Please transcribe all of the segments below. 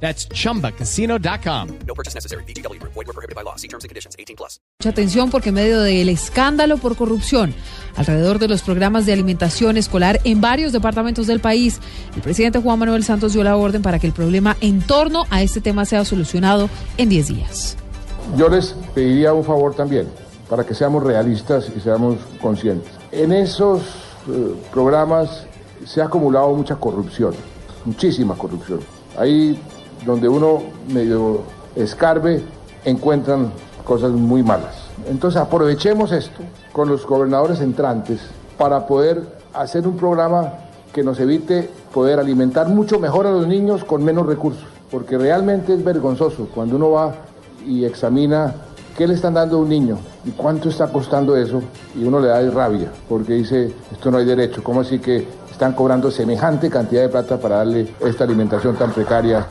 That's chumbacasino.com. No purchase necessary. BGW. Void were prohibited by law. See terms and conditions. 18 plus. Mucha atención porque en medio del escándalo por corrupción alrededor de los programas de alimentación escolar en varios departamentos del país, el presidente Juan Manuel Santos dio la orden para que el problema en torno a este tema sea solucionado en 10 días. Yo les pediría un favor también, para que seamos realistas y seamos conscientes. En esos eh, programas se ha acumulado mucha corrupción, muchísima corrupción. Ahí donde uno medio escarbe, encuentran cosas muy malas. Entonces aprovechemos esto con los gobernadores entrantes para poder hacer un programa que nos evite poder alimentar mucho mejor a los niños con menos recursos, porque realmente es vergonzoso cuando uno va y examina qué le están dando a un niño y cuánto está costando eso y uno le da rabia, porque dice, esto no hay derecho, ¿cómo así que están cobrando semejante cantidad de plata para darle esta alimentación tan precaria?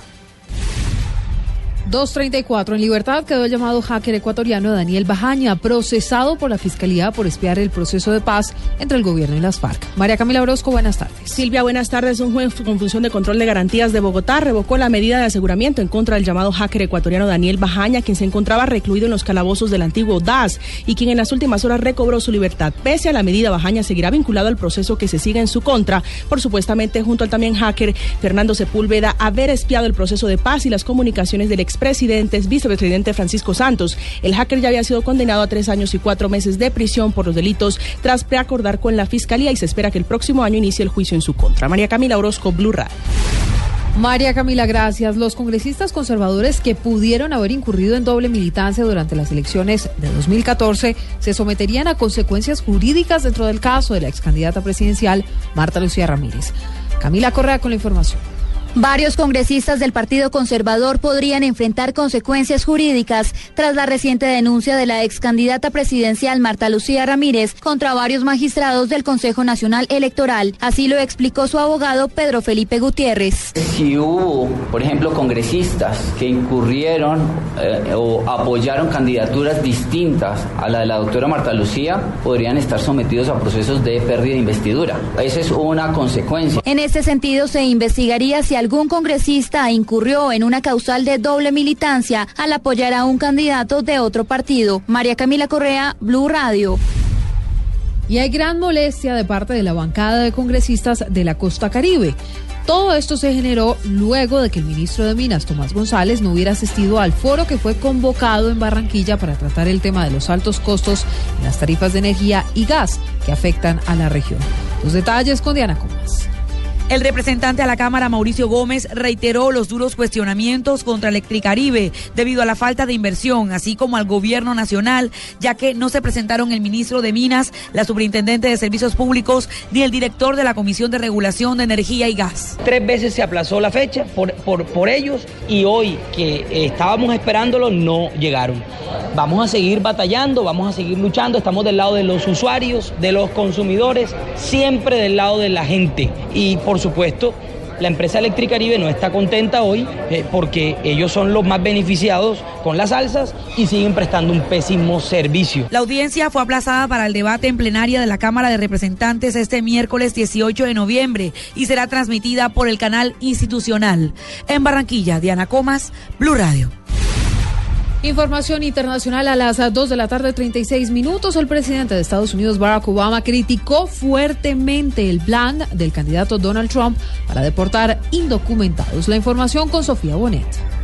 234. En libertad quedó el llamado hacker ecuatoriano Daniel Bajaña, procesado por la Fiscalía por espiar el proceso de paz entre el gobierno y las FARC. María Camila Orozco, buenas tardes. Silvia, buenas tardes. Un juez con función de control de garantías de Bogotá revocó la medida de aseguramiento en contra del llamado hacker ecuatoriano Daniel Bajaña, quien se encontraba recluido en los calabozos del antiguo DAS y quien en las últimas horas recobró su libertad. Pese a la medida, Bajaña seguirá vinculado al proceso que se sigue en su contra por supuestamente junto al también hacker Fernando Sepúlveda haber espiado el proceso de paz y las comunicaciones del ex expresidente, vicepresidente Francisco Santos. El hacker ya había sido condenado a tres años y cuatro meses de prisión por los delitos tras preacordar con la fiscalía y se espera que el próximo año inicie el juicio en su contra. María Camila Orozco, Blue Radio. María Camila, gracias. Los congresistas conservadores que pudieron haber incurrido en doble militancia durante las elecciones de 2014 se someterían a consecuencias jurídicas dentro del caso de la ex candidata presidencial Marta Lucía Ramírez. Camila Correa con la información. Varios congresistas del Partido Conservador podrían enfrentar consecuencias jurídicas tras la reciente denuncia de la ex candidata presidencial Marta Lucía Ramírez contra varios magistrados del Consejo Nacional Electoral. Así lo explicó su abogado Pedro Felipe Gutiérrez. Si hubo, por ejemplo, congresistas que incurrieron eh, o apoyaron candidaturas distintas a la de la doctora Marta Lucía, podrían estar sometidos a procesos de pérdida de investidura. Esa es una consecuencia. En este sentido, se investigaría si algún congresista incurrió en una causal de doble militancia al apoyar a un candidato de otro partido. María Camila Correa, Blue Radio. Y hay gran molestia de parte de la bancada de congresistas de la costa caribe. Todo esto se generó luego de que el ministro de Minas, Tomás González, no hubiera asistido al foro que fue convocado en Barranquilla para tratar el tema de los altos costos en las tarifas de energía y gas que afectan a la región. Los detalles con Diana Comas. El representante a la Cámara, Mauricio Gómez, reiteró los duros cuestionamientos contra Electricaribe debido a la falta de inversión, así como al gobierno nacional, ya que no se presentaron el ministro de Minas, la superintendente de Servicios Públicos, ni el director de la Comisión de Regulación de Energía y Gas. Tres veces se aplazó la fecha por, por, por ellos y hoy que estábamos esperándolo no llegaron. Vamos a seguir batallando, vamos a seguir luchando, estamos del lado de los usuarios, de los consumidores, siempre del lado de la gente. Y por supuesto, la empresa Electricaribe no está contenta hoy eh, porque ellos son los más beneficiados con las alzas y siguen prestando un pésimo servicio. La audiencia fue aplazada para el debate en plenaria de la Cámara de Representantes este miércoles 18 de noviembre y será transmitida por el canal institucional. En Barranquilla, Diana Comas, Blue Radio. Información internacional a las 2 de la tarde, 36 minutos. El presidente de Estados Unidos, Barack Obama, criticó fuertemente el plan del candidato Donald Trump para deportar indocumentados. La información con Sofía Bonet.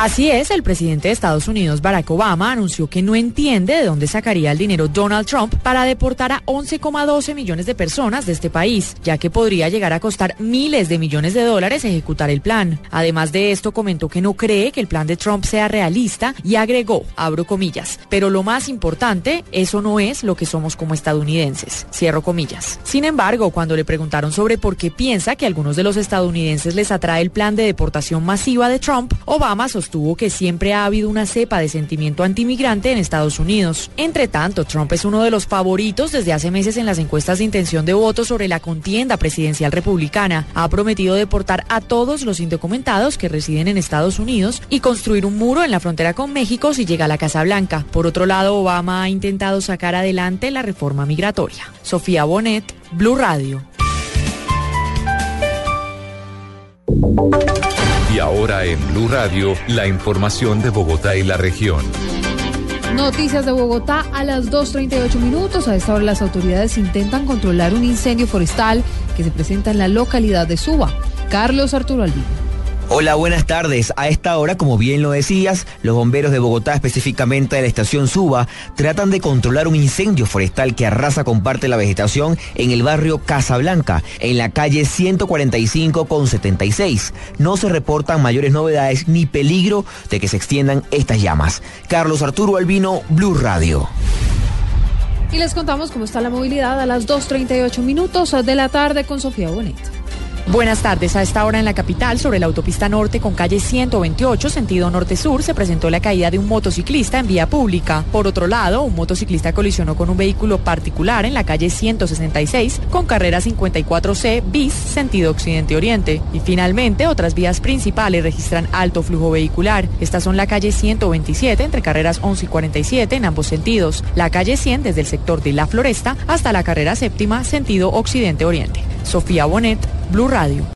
Así es, el presidente de Estados Unidos, Barack Obama, anunció que no entiende de dónde sacaría el dinero Donald Trump para deportar a 11,12 millones de personas de este país, ya que podría llegar a costar miles de millones de dólares ejecutar el plan. Además de esto, comentó que no cree que el plan de Trump sea realista y agregó, abro comillas, pero lo más importante, eso no es lo que somos como estadounidenses, cierro comillas. Sin embargo, cuando le preguntaron sobre por qué piensa que a algunos de los estadounidenses les atrae el plan de deportación masiva de Trump, Obama sostuvo sostuvo que siempre ha habido una cepa de sentimiento antimigrante en Estados Unidos. Entre tanto, Trump es uno de los favoritos desde hace meses en las encuestas de intención de voto sobre la contienda presidencial republicana. Ha prometido deportar a todos los indocumentados que residen en Estados Unidos y construir un muro en la frontera con México si llega a la Casa Blanca. Por otro lado, Obama ha intentado sacar adelante la reforma migratoria. Sofía Bonet, Blue Radio. Y ahora en Blue Radio, la información de Bogotá y la región. Noticias de Bogotá a las 2.38 minutos. A esta hora las autoridades intentan controlar un incendio forestal que se presenta en la localidad de Suba. Carlos Arturo Albino. Hola, buenas tardes. A esta hora, como bien lo decías, los bomberos de Bogotá, específicamente de la estación Suba, tratan de controlar un incendio forestal que arrasa con parte de la vegetación en el barrio Casablanca, en la calle 145 con 76. No se reportan mayores novedades ni peligro de que se extiendan estas llamas. Carlos Arturo Albino, Blue Radio. Y les contamos cómo está la movilidad a las 2.38 minutos de la tarde con Sofía Bonet. Buenas tardes. A esta hora en la capital, sobre la autopista norte con calle 128, sentido norte-sur, se presentó la caída de un motociclista en vía pública. Por otro lado, un motociclista colisionó con un vehículo particular en la calle 166 con carrera 54C bis, sentido occidente-oriente. Y finalmente, otras vías principales registran alto flujo vehicular. Estas son la calle 127 entre carreras 11 y 47 en ambos sentidos. La calle 100 desde el sector de La Floresta hasta la carrera séptima, sentido occidente-oriente. Sofía Bonet, Blue Radio.